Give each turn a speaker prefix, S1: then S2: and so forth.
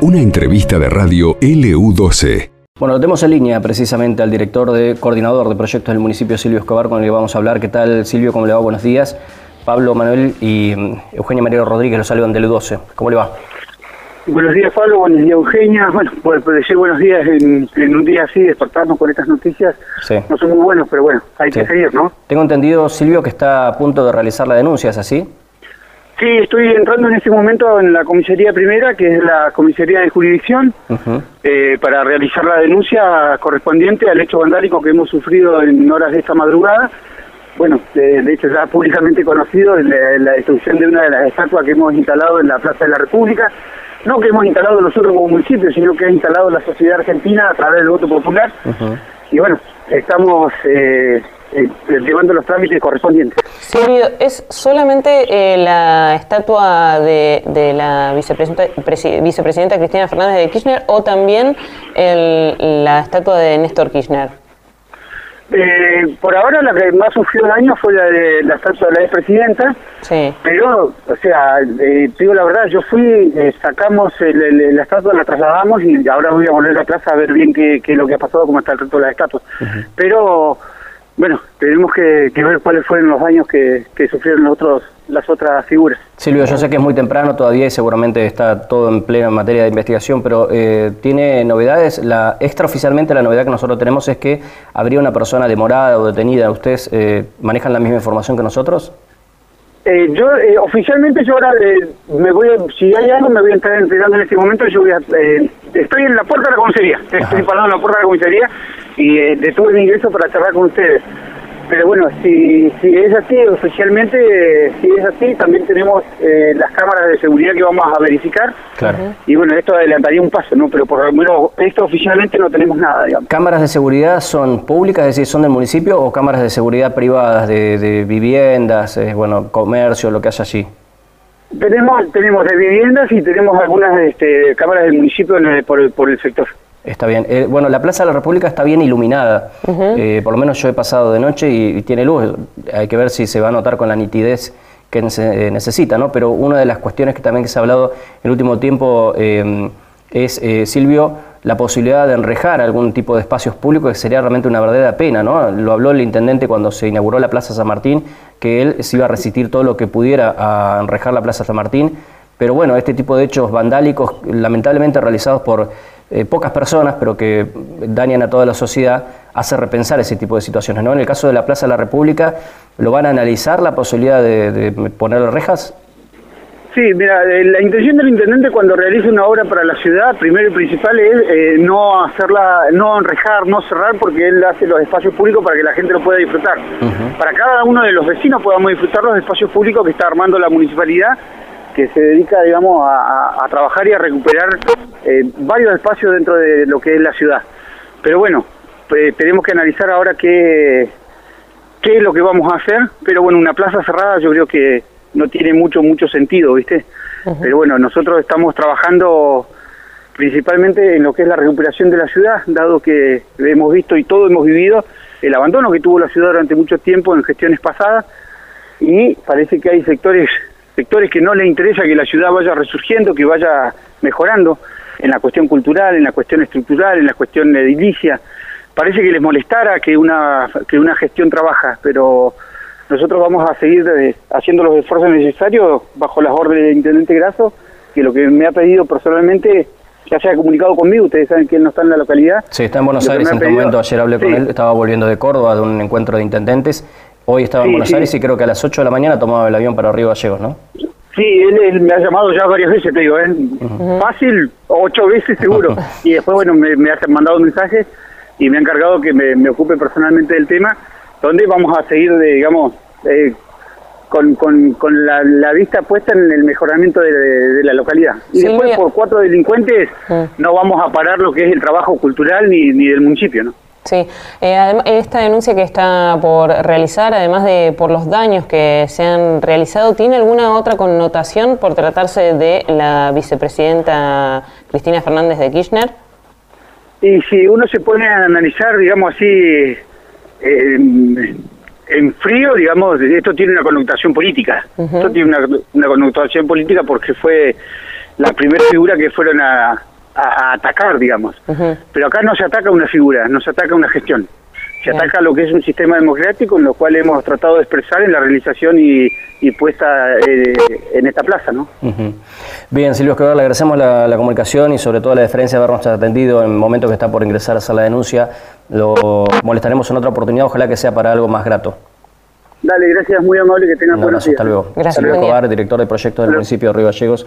S1: Una entrevista de radio LU12.
S2: Bueno, lo tenemos en línea precisamente al director de coordinador de proyectos del municipio, Silvio Escobar, con el que vamos a hablar. ¿Qué tal, Silvio? ¿Cómo le va? Buenos días. Pablo, Manuel y mm, Eugenia Mariano Rodríguez lo saludan del LU12. ¿Cómo le va?
S3: Buenos días, Pablo. Buenos días, Eugenia. Bueno, por decir buenos días en, un día así, despertarnos con estas noticias, no son muy buenos, pero bueno, hay que seguir, ¿no?
S2: Tengo entendido, Silvio, que está a punto de realizar la denuncia, ¿es así?
S3: Sí, estoy entrando en este momento en la comisaría primera, que es la comisaría de jurisdicción, eh, para realizar la denuncia correspondiente al hecho vandálico que hemos sufrido en horas de esta madrugada. Bueno, de, hecho ya públicamente conocido la, la, destrucción de una de las estatuas que hemos instalado en la Plaza de la República. No que hemos instalado nosotros como municipio, sino que ha instalado la sociedad argentina a través del voto popular. Y bueno, estamos eh, eh, llevando los trámites correspondientes.
S4: Silvio, ¿es solamente eh, la estatua de, la vicepresidenta, vicepresidenta Cristina Fernández de Kirchner o también la estatua de Néstor Kirchner?
S3: Eh, por ahora la que más sufrió daño fue la de la estatua de la expresidenta, sí. pero, o sea, eh, digo la verdad, yo fui, sacamos la estatua, la trasladamos y ahora voy a volver a la plaza a ver bien qué, es lo que ha pasado, cómo está el resto de las estatuas. Pero bueno, tenemos que, ver cuáles fueron los daños que, sufrieron los otros, las otras figuras.
S2: Silvio, yo sé que es muy temprano todavía y seguramente está todo en plena materia de investigación, pero eh, ¿tiene novedades? La, extraoficialmente la novedad que nosotros tenemos es que habría una persona demorada o detenida. ¿Ustedes eh, manejan la misma información que nosotros?
S3: Eh, yo, oficialmente yo ahora me voy, si hay algo me voy a estar entregando en este momento, yo voy a, estoy en la puerta de la comisaría, estoy parado en la puerta de la comisaría y eh, detuve mi ingreso para charlar con ustedes. Pero bueno, si, si es así, oficialmente, si es así, también tenemos eh, las cámaras de seguridad que vamos a verificar. Claro. Y bueno, esto adelantaría un paso, ¿no? Pero por lo menos esto oficialmente no tenemos nada, digamos.
S2: ¿Cámaras de seguridad son públicas, es decir, son del municipio, o cámaras de seguridad privadas, de, viviendas, eh, bueno, comercio, lo que haya allí?
S3: Tenemos, tenemos de viviendas y tenemos algunas este, cámaras del municipio por, por el sector.
S2: Está bien. Eh, bueno, la Plaza de la República está bien iluminada. Eh, por lo menos yo he pasado de noche y, tiene luz. Hay que ver si se va a notar con la nitidez que eh, necesita, ¿no? Pero una de las cuestiones que también se ha hablado en el último tiempo es, Silvio, la posibilidad de enrejar algún tipo de espacios públicos, que sería realmente una verdadera pena, ¿no? Lo habló el intendente cuando se inauguró la Plaza San Martín, que él se iba a resistir todo lo que pudiera a enrejar la Plaza San Martín. Pero bueno, este tipo de hechos vandálicos, lamentablemente realizados por eh, pocas personas, pero que dañan a toda la sociedad, hace repensar ese tipo de situaciones. ¿no? En el caso de la Plaza de la República, ¿lo van a analizar la posibilidad de, de ponerle rejas?
S3: Sí, mira, eh, la intención del intendente cuando realiza una obra para la ciudad, primero y principal es eh, no hacerla, no enrejar, no cerrar, porque él hace los espacios públicos para que la gente lo pueda disfrutar. Para cada uno de los vecinos podamos disfrutar los espacios públicos que está armando la municipalidad que se dedica, digamos, a, trabajar y a recuperar eh, varios espacios dentro de lo que es la ciudad. Pero bueno, tenemos que analizar ahora qué, qué es lo que vamos a hacer, pero bueno, una plaza cerrada yo creo que no tiene mucho, mucho sentido, ¿viste? Pero bueno, nosotros estamos trabajando principalmente en lo que es la recuperación de la ciudad, dado que hemos visto y todo hemos vivido el abandono que tuvo la ciudad durante mucho tiempo en gestiones pasadas y parece que hay sectores sectores que no les interesa que la ciudad vaya resurgiendo, que vaya mejorando en la cuestión cultural, en la cuestión estructural, en la cuestión edilicia. Parece que les molestara que una, que una gestión trabaja, pero nosotros vamos a seguir haciendo los esfuerzos necesarios bajo las órdenes del intendente Graso, que lo que me ha pedido personalmente ya se ha comunicado conmigo, ustedes saben que él no está en la localidad.
S2: Sí, está en Buenos Aires en este momento, ayer hablé con él, estaba volviendo de Córdoba de un encuentro de intendentes Hoy estaba en Buenos Aires y creo que a las 8 de la mañana tomaba el avión para Río Gallegos, ¿no?
S3: Sí, él, me ha llamado ya varias veces, te digo, ¿eh? fácil, ocho veces seguro. y después, bueno, me, me ha mandado un mensaje y me ha encargado que me, ocupe personalmente del tema, donde vamos a seguir, digamos, eh, con, con, la, vista puesta en el mejoramiento de, la localidad. Y después, por cuatro delincuentes, no vamos a parar lo que es el trabajo cultural ni, ni del municipio, ¿no?
S4: Sí, eh, esta denuncia que está por realizar, además de por los daños que se han realizado, ¿tiene alguna otra connotación por tratarse de la vicepresidenta Cristina Fernández de Kirchner?
S3: Y si uno se pone a analizar, digamos así, eh, en frío, digamos, esto tiene una connotación política. Esto tiene una, connotación política porque fue la primera figura que fueron a, atacar, digamos. Pero acá no se ataca una figura, no se ataca una gestión se ataca lo que es un sistema democrático en lo cual hemos tratado de expresar en la realización y, puesta eh, en esta plaza. ¿no?
S2: Bien, Silvio Escobar, le agradecemos la, comunicación y sobre todo la diferencia de habernos atendido en el momento que está por ingresar a hacer la denuncia. Lo molestaremos en otra oportunidad, ojalá que sea para algo más grato.
S3: Dale, gracias, muy amable, que tengan buenos días.
S2: Hasta luego. Gracias, Silvio Escobar, director de proyecto del municipio de Río Gallegos.